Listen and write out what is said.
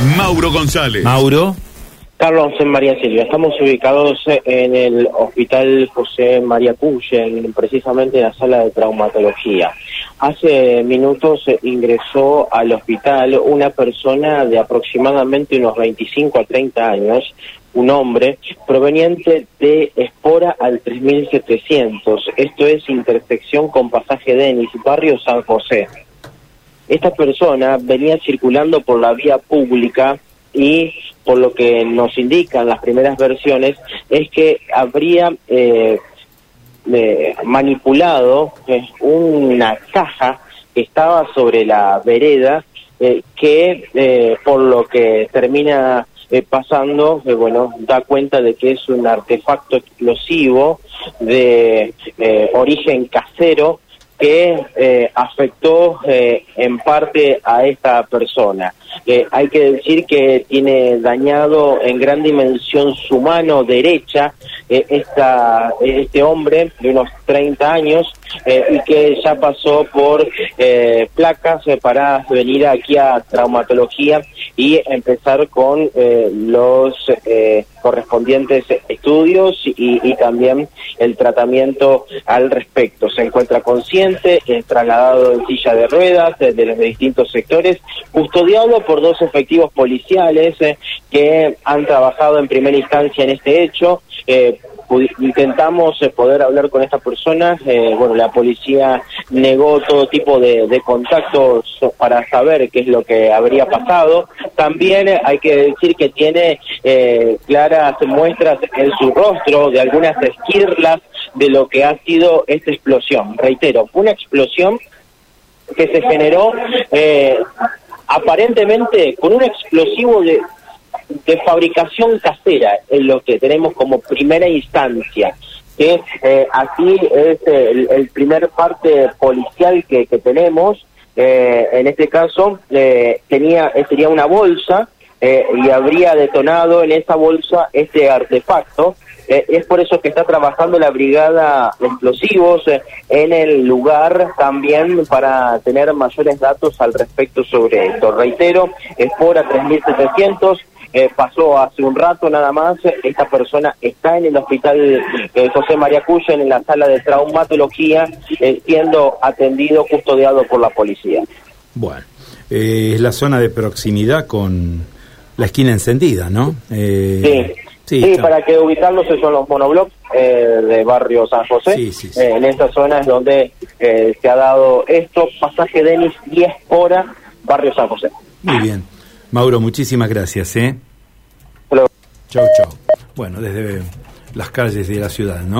Mauro González. Mauro. Carlos María Silvia, estamos ubicados en el Hospital José María Cuyen, precisamente en la sala de traumatología. Hace minutos ingresó al hospital una persona de aproximadamente unos 25 a 30 años, un hombre proveniente de Espora al 3700, esto es intersección con pasaje Denis, barrio San José. Esta persona venía circulando por la vía pública y por lo que nos indican las primeras versiones es que habría eh, eh, manipulado eh, una caja que estaba sobre la vereda que por lo que termina pasando, bueno, da cuenta de que es un artefacto explosivo de origen casero que eh, afectó eh, en parte a esta persona. Eh, hay que decir que tiene dañado en gran dimensión su mano derecha esta, este hombre de unos 30 años y que ya pasó por placas para venir aquí a traumatología y empezar con los correspondientes estudios y, y también el tratamiento al respecto. Se encuentra consciente trasladado en silla de ruedas de, los distintos sectores, custodiado por dos efectivos policiales eh, que han trabajado en primera instancia en este hecho. Eh, intentamos eh, poder hablar con esta persona, bueno, la policía negó todo tipo de, contactos para saber qué es lo que habría pasado. También hay que decir que tiene claras muestras en su rostro de algunas esquirlas de lo que ha sido esta explosión. Reitero, una explosión que se generó eh, aparentemente con un explosivo de, de fabricación casera, en lo que tenemos como primera instancia que eh, aquí es el, primer parte policial que, que tenemos. Eh, en este caso, eh, tenía sería una bolsa y habría detonado en esa bolsa este artefacto eh, es por eso que está trabajando la brigada de explosivos eh, en el lugar también para tener mayores datos al respecto sobre esto. Reitero, es por a 3700. Eh, pasó hace un rato nada más, esta persona está en el hospital José María Cuyo, en la sala de traumatología, siendo atendido, custodiado por la policía. Bueno, es la zona de proximidad con la esquina encendida, ¿no? sí. Sí, para que ubicarlos son los monoblocks eh, de barrio San José. Eh, en esta zona es donde eh, se ha dado esto, pasaje Denis 10 horas, barrio San José. Muy bien. Mauro, muchísimas gracias. ¿eh? Chau, chau. Bueno, desde las calles de la ciudad, ¿no?